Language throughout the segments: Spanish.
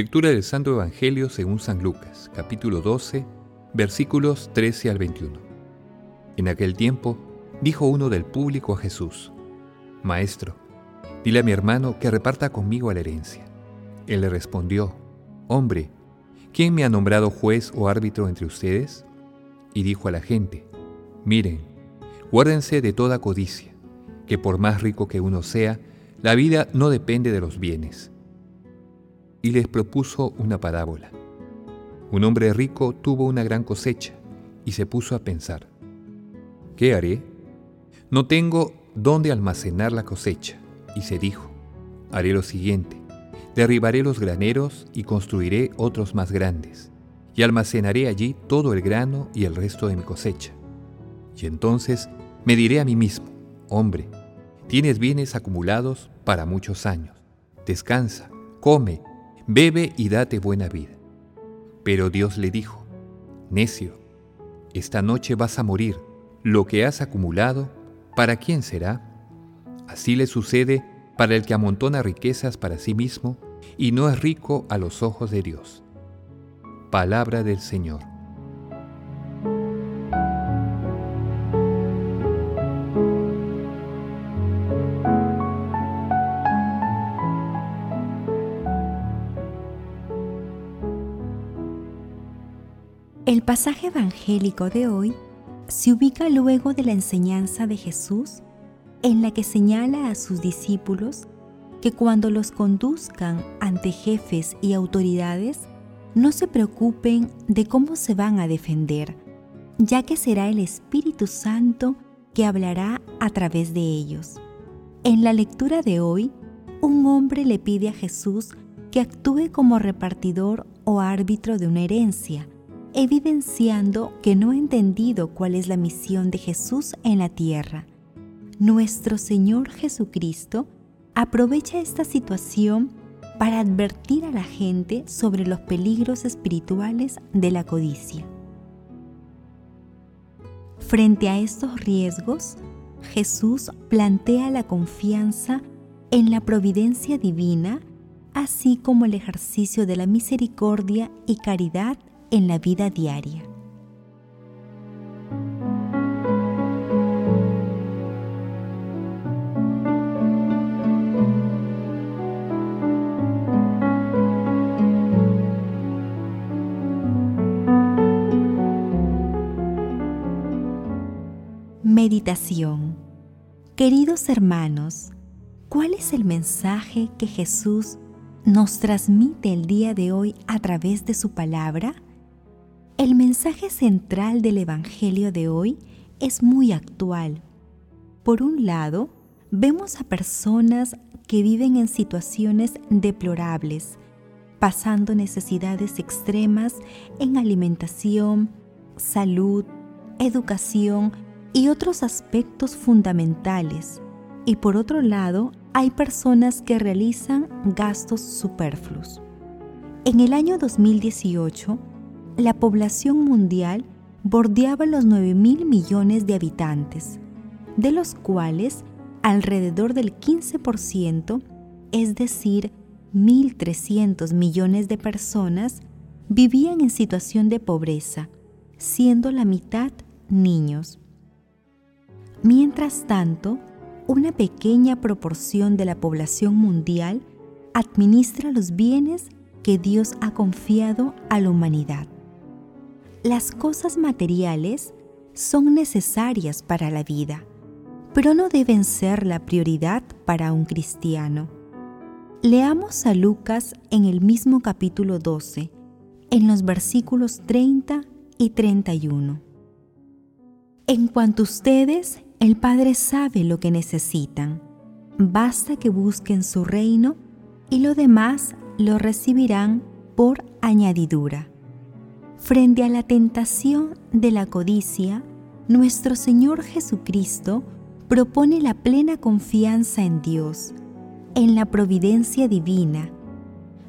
Lectura del Santo Evangelio según San Lucas, capítulo 12, versículos 13 al 21. En aquel tiempo, dijo uno del público a Jesús, Maestro, dile a mi hermano que reparta conmigo la herencia. Él le respondió, Hombre, ¿quién me ha nombrado juez o árbitro entre ustedes? Y dijo a la gente, Miren, guárdense de toda codicia, que por más rico que uno sea, la vida no depende de los bienes y les propuso una parábola. Un hombre rico tuvo una gran cosecha y se puso a pensar, ¿qué haré? No tengo dónde almacenar la cosecha. Y se dijo, haré lo siguiente, derribaré los graneros y construiré otros más grandes, y almacenaré allí todo el grano y el resto de mi cosecha. Y entonces me diré a mí mismo, hombre, tienes bienes acumulados para muchos años, descansa, come bebe y date buena vida. Pero Dios le dijo, necio, esta noche vas a morir, lo que has acumulado, ¿para quién será? Así le sucede para el que amontona riquezas para sí mismo y no es rico a los ojos de Dios. Palabra del Señor. Pasaje evangélico de hoy se ubica luego de la enseñanza de Jesús en la que señala a sus discípulos que cuando los conduzcan ante jefes y autoridades, no se preocupen de cómo se van a defender, ya que será el Espíritu Santo que hablará a través de ellos. En la lectura de hoy, un hombre le pide a Jesús que actúe como repartidor o árbitro de una herencia, evidenciando que no ha entendido cuál es la misión de Jesús en la tierra. Nuestro Señor Jesucristo aprovecha esta situación para advertir a la gente sobre los peligros espirituales de la codicia. Frente a estos riesgos, Jesús plantea la confianza en la providencia divina, así como el ejercicio de la misericordia y caridad en la vida diaria. Meditación Queridos hermanos, ¿cuál es el mensaje que Jesús nos transmite el día de hoy a través de su palabra? El mensaje central del Evangelio de hoy es muy actual. Por un lado, vemos a personas que viven en situaciones deplorables, pasando necesidades extremas en alimentación, salud, educación y otros aspectos fundamentales. Y por otro lado, hay personas que realizan gastos superfluos. En el año 2018, la población mundial bordeaba los 9 mil millones de habitantes, de los cuales alrededor del 15%, es decir, 1.300 millones de personas, vivían en situación de pobreza, siendo la mitad niños. Mientras tanto, una pequeña proporción de la población mundial administra los bienes que Dios ha confiado a la humanidad. Las cosas materiales son necesarias para la vida, pero no deben ser la prioridad para un cristiano. Leamos a Lucas en el mismo capítulo 12, en los versículos 30 y 31. En cuanto a ustedes, el Padre sabe lo que necesitan. Basta que busquen su reino y lo demás lo recibirán por añadidura. Frente a la tentación de la codicia, nuestro Señor Jesucristo propone la plena confianza en Dios, en la providencia divina,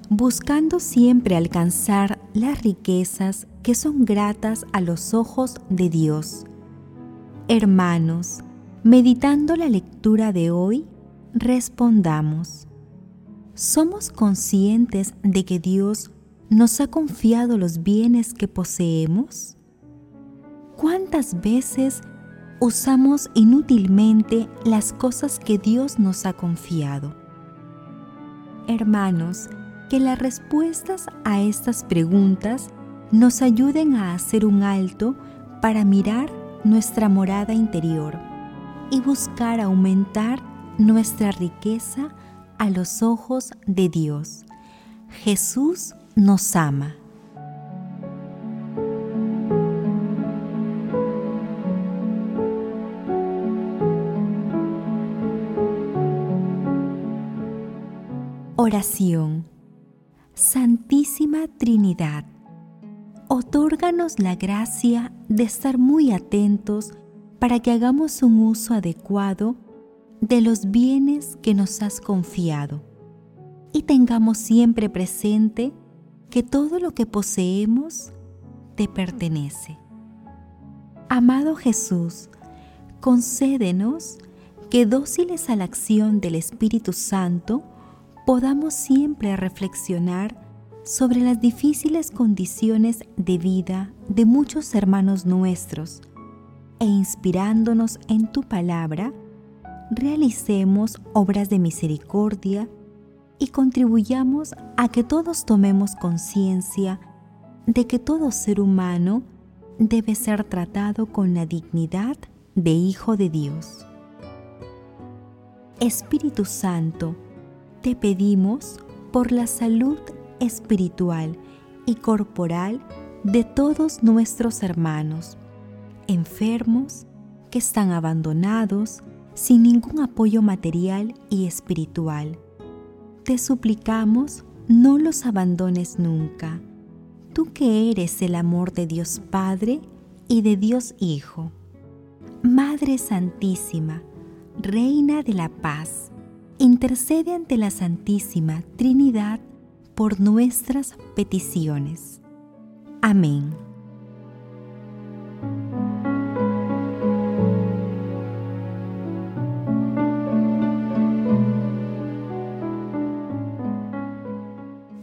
buscando siempre alcanzar las riquezas que son gratas a los ojos de Dios. Hermanos, meditando la lectura de hoy, respondamos. ¿Somos conscientes de que Dios nos ha confiado los bienes que poseemos? ¿Cuántas veces usamos inútilmente las cosas que Dios nos ha confiado? Hermanos, que las respuestas a estas preguntas nos ayuden a hacer un alto para mirar nuestra morada interior y buscar aumentar nuestra riqueza a los ojos de Dios. Jesús nos ama. Oración Santísima Trinidad, otórganos la gracia de estar muy atentos para que hagamos un uso adecuado de los bienes que nos has confiado y tengamos siempre presente que todo lo que poseemos te pertenece. Amado Jesús, concédenos que dóciles a la acción del Espíritu Santo, podamos siempre reflexionar sobre las difíciles condiciones de vida de muchos hermanos nuestros e inspirándonos en tu palabra, realicemos obras de misericordia y contribuyamos a que todos tomemos conciencia de que todo ser humano debe ser tratado con la dignidad de Hijo de Dios. Espíritu Santo, te pedimos por la salud espiritual y corporal de todos nuestros hermanos, enfermos, que están abandonados, sin ningún apoyo material y espiritual. Te suplicamos, no los abandones nunca, tú que eres el amor de Dios Padre y de Dios Hijo. Madre Santísima, Reina de la Paz, intercede ante la Santísima Trinidad por nuestras peticiones. Amén.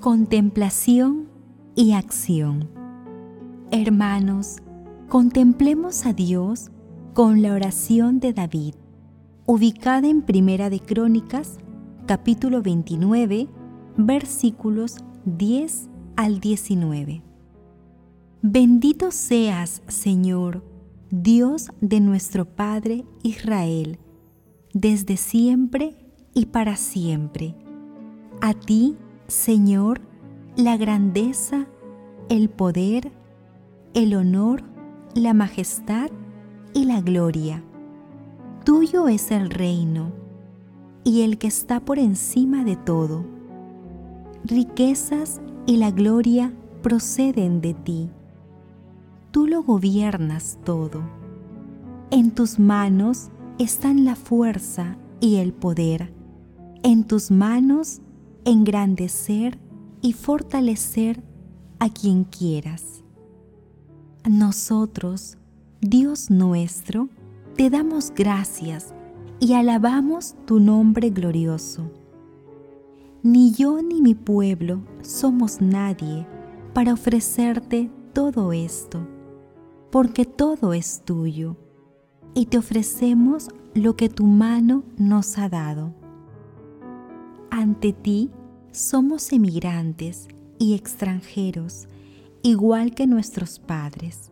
Contemplación y acción. Hermanos, contemplemos a Dios con la oración de David ubicada en Primera de Crónicas, capítulo 29, versículos 10 al 19. Bendito seas, Señor, Dios de nuestro Padre Israel, desde siempre y para siempre. A ti, Señor, la grandeza, el poder, el honor, la majestad y la gloria Tuyo es el reino y el que está por encima de todo. Riquezas y la gloria proceden de ti. Tú lo gobiernas todo. En tus manos están la fuerza y el poder. En tus manos engrandecer y fortalecer a quien quieras. Nosotros, Dios nuestro, te damos gracias y alabamos tu nombre glorioso. Ni yo ni mi pueblo somos nadie para ofrecerte todo esto, porque todo es tuyo, y te ofrecemos lo que tu mano nos ha dado. Ante ti somos emigrantes y extranjeros, igual que nuestros padres.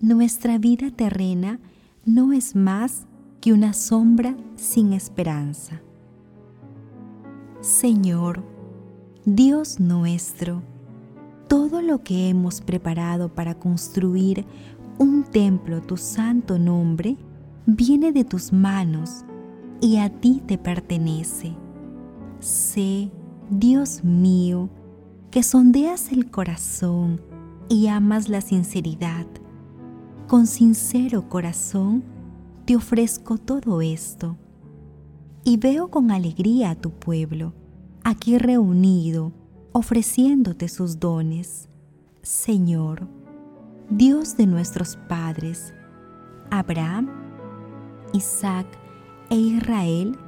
Nuestra vida terrena no es más que una sombra sin esperanza. Señor, Dios nuestro, todo lo que hemos preparado para construir un templo tu santo nombre viene de tus manos y a ti te pertenece. Sé, Dios mío, que sondeas el corazón y amas la sinceridad. Con sincero corazón te ofrezco todo esto. Y veo con alegría a tu pueblo, aquí reunido, ofreciéndote sus dones. Señor, Dios de nuestros padres, Abraham, Isaac e Israel,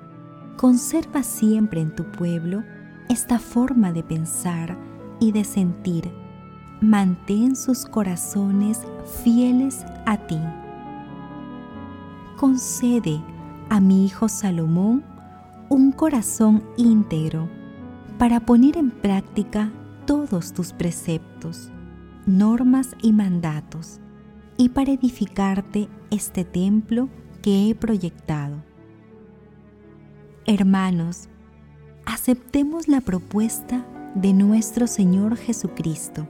conserva siempre en tu pueblo esta forma de pensar y de sentir. Mantén sus corazones fieles a ti concede a mi hijo Salomón un corazón íntegro para poner en práctica todos tus preceptos, normas y mandatos, y para edificarte este templo que he proyectado. Hermanos, aceptemos la propuesta de nuestro Señor Jesucristo.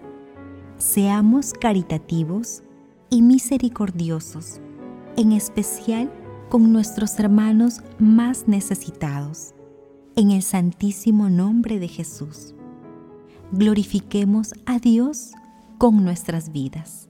Seamos caritativos y misericordiosos en especial con nuestros hermanos más necesitados. En el santísimo nombre de Jesús, glorifiquemos a Dios con nuestras vidas.